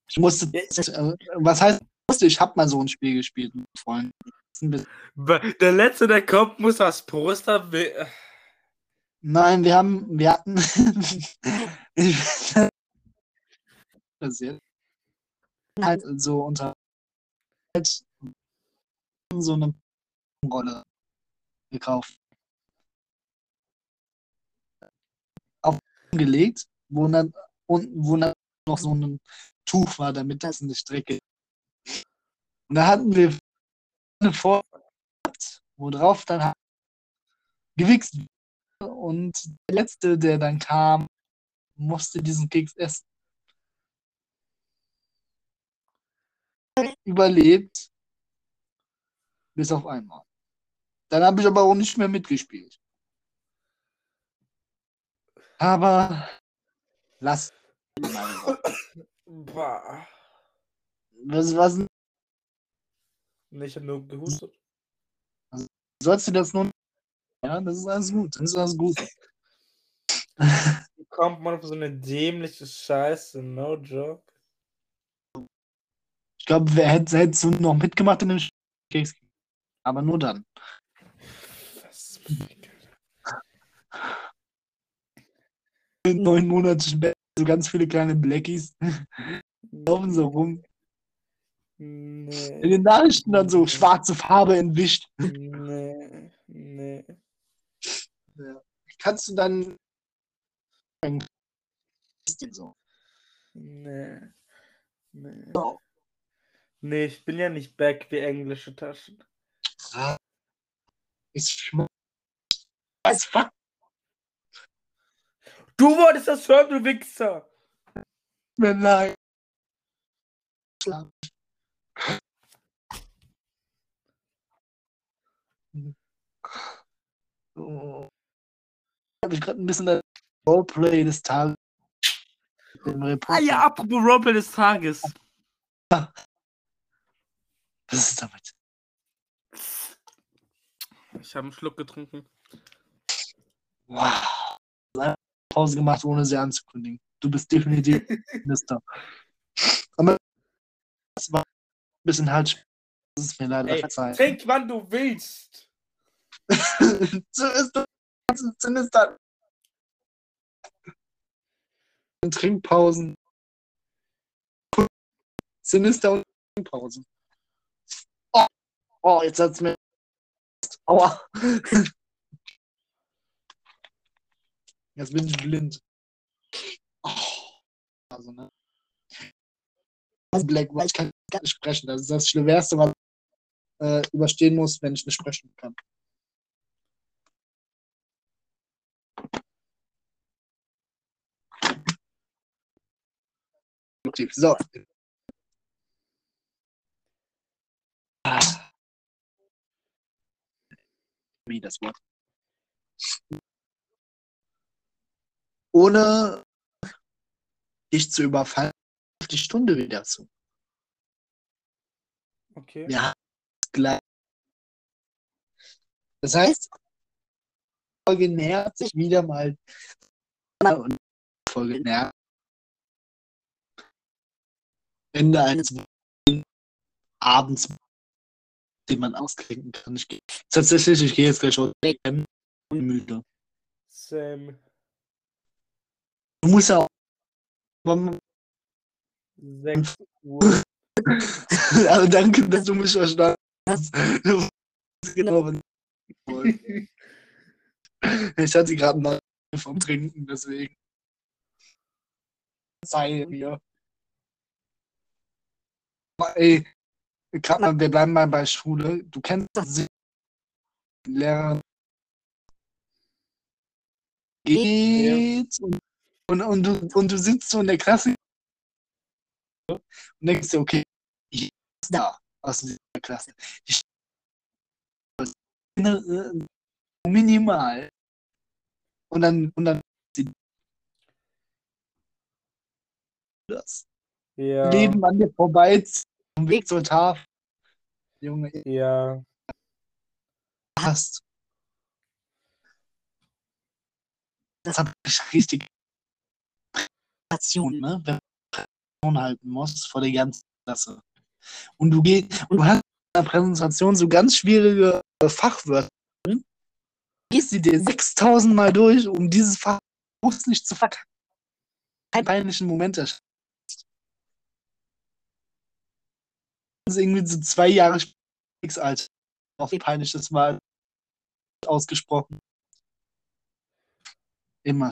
Ich musste, was heißt, musste, ich hab mal so ein Spiel gespielt mit Freunden. Der Letzte, der kommt, muss das Poster. we- Nein, wir haben, wir hatten, das jetzt halt so unter halt so eine Rolle gekauft. Aufgelegt, wo dann unten, wo dann noch so ein Tuch war, damit das nicht dreckig ist. Und da hatten wir eine Vor, wo drauf dann halt gewichst und der letzte, der dann kam, musste diesen Keks essen. Überlebt. Bis auf einmal. Dann habe ich aber auch nicht mehr mitgespielt. Aber lass. Was, was Nee, ich hab nur gehustet. sollst du das nun? Ja, das ist alles gut. Das ist alles gut. kommt man auf so eine dämliche Scheiße? No joke. Ich glaube, wer hätte, hättest du noch mitgemacht in dem Keks? Aber nur dann. Was? Neun Monate später so ganz viele kleine Blackies laufen so rum. In Nee. den Nachrichten dann so schwarze Farbe entwischt. Nee. Nee. Kannst du dann so. Nee. Nee. So. Nee, ich bin ja nicht back wie englische Taschen. Ich schmeiß weiß fuck. Du wolltest das hören, du Wichser! mir leid. Schlaf. Oh. Habe ich gerade ein bisschen das Roleplay des Tages. Ah ja, apropos Roleplay des Tages. Was ist damit? Ich habe einen Schluck getrunken. Wow. Pause gemacht, ohne sie anzukündigen. Du bist definitiv Minister. Aber das war ein bisschen halt. Das ist mir leider Ey, verzeihen. trink, wann du willst. so ist das Sinister. Und Trinkpausen. Sinister und Trinkpausen. Oh, oh jetzt hat's mir. Aua. Jetzt bin ich blind. Oh. Also, ne? Black, weil ich kann gar nicht sprechen. Das ist das Schwerste, was ich äh, überstehen muss, wenn ich nicht sprechen kann. Produktiv. So. Ah. Wie das Wort. Ohne dich zu überfallen, auf die Stunde wieder zu. Okay. Ja, gleich. Das heißt, Folge nähert sich wieder mal und Folge nähert Ende eines Abends, den man ausklinken kann. Ich gehe, tatsächlich, ich gehe jetzt gleich schon pennen und müde. Same. Du musst ja auch. Aber 6 Uhr. Also danke, dass du mich verstanden hast. Du genau, was ich wollte. Ich hatte gerade mal vom Trinken, deswegen. Sei mir. Ey, mal, wir bleiben mal bei Schule. Du kennst das sicher. Die Lehrerin geht und, und, und, du, und du sitzt so in der Klasse und denkst dir, okay, ich ist da aus dieser Klasse. Ich äh, minimal. Und dann, und dann das Ja. Leben an dir vorbei zum Weg zur Tafel. Junge, Ja. hast. Das ich richtig Präsentation, ne? Wenn man Präsentation halten muss vor der ganzen Klasse. Und du gehst, und du hast in der Präsentation so ganz schwierige Fachwörter. drin. Gehst sie dir 6000 Mal durch, um dieses Fach bloß nicht zu verkacken. Keinen peinlichen Moment erschaffen. Das ist irgendwie so zwei Jahre nichts alt. Auf peinliches Mal ausgesprochen. Immer.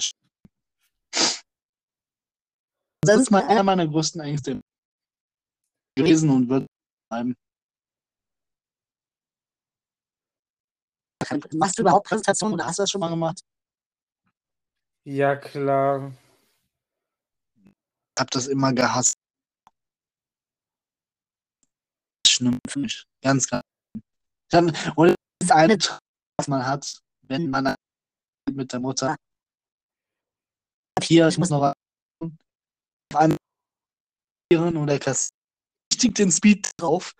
Das ist mal einer meiner größten Ängste gewesen und wird bleiben. Machst du überhaupt Präsentationen oder hast du das schon mal gemacht? Ja, klar. Ich hab das immer gehasst. Schlimm für mich. Ganz, ganz. Ich hab, und das ist eine Traum, was man hat, wenn man mit der Mutter hier, ich muss noch auf einmal oder Kass richtig den Speed drauf,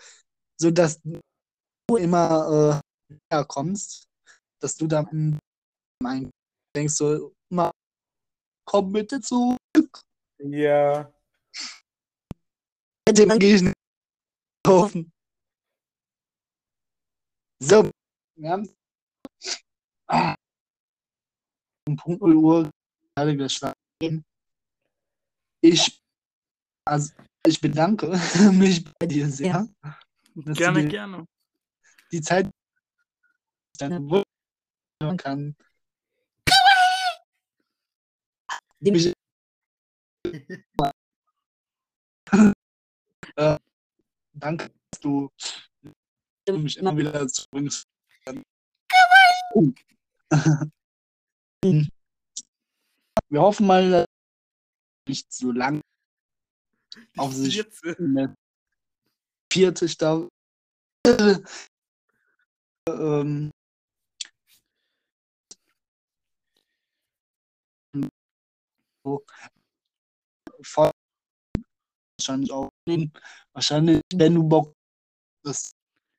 sodass du immer äh, näher kommst, dass du dann ein- denkst so, immer komm bitte zurück. Ja. Dann gehe ich nicht kaufen. So, wir haben ah, um Punkt 0 Uhr gerade geschlafen. Ich, also, ich bedanke mich bei dir sehr. Gerne, dir gerne. die Zeit dann hören kann. Die mich, äh, danke, dass du mich immer wieder bringst. Wir hoffen mal, dass nicht so lang auf sich vierte Staffel ähm, so wahrscheinlich auch wahrscheinlich wenn du Bock hast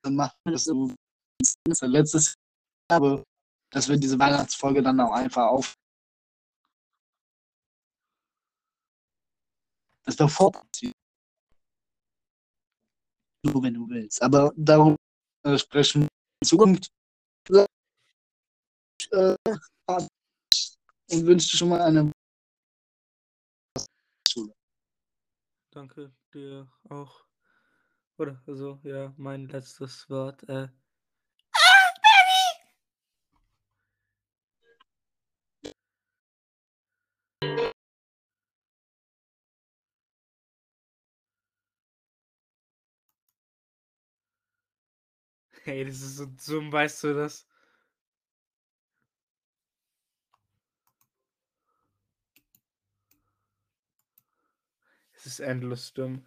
dann mach das ist letztes Jahr aber dass wir diese Weihnachtsfolge dann auch einfach auf das doch vorziehen. Nur wenn du willst. Aber darum äh, sprechen wir in Zukunft. Äh, und wünsche schon mal eine Danke dir auch. Oder also, ja, mein letztes Wort. Äh. Hey, das ist so dumm, weißt du das? Es ist endlos dumm.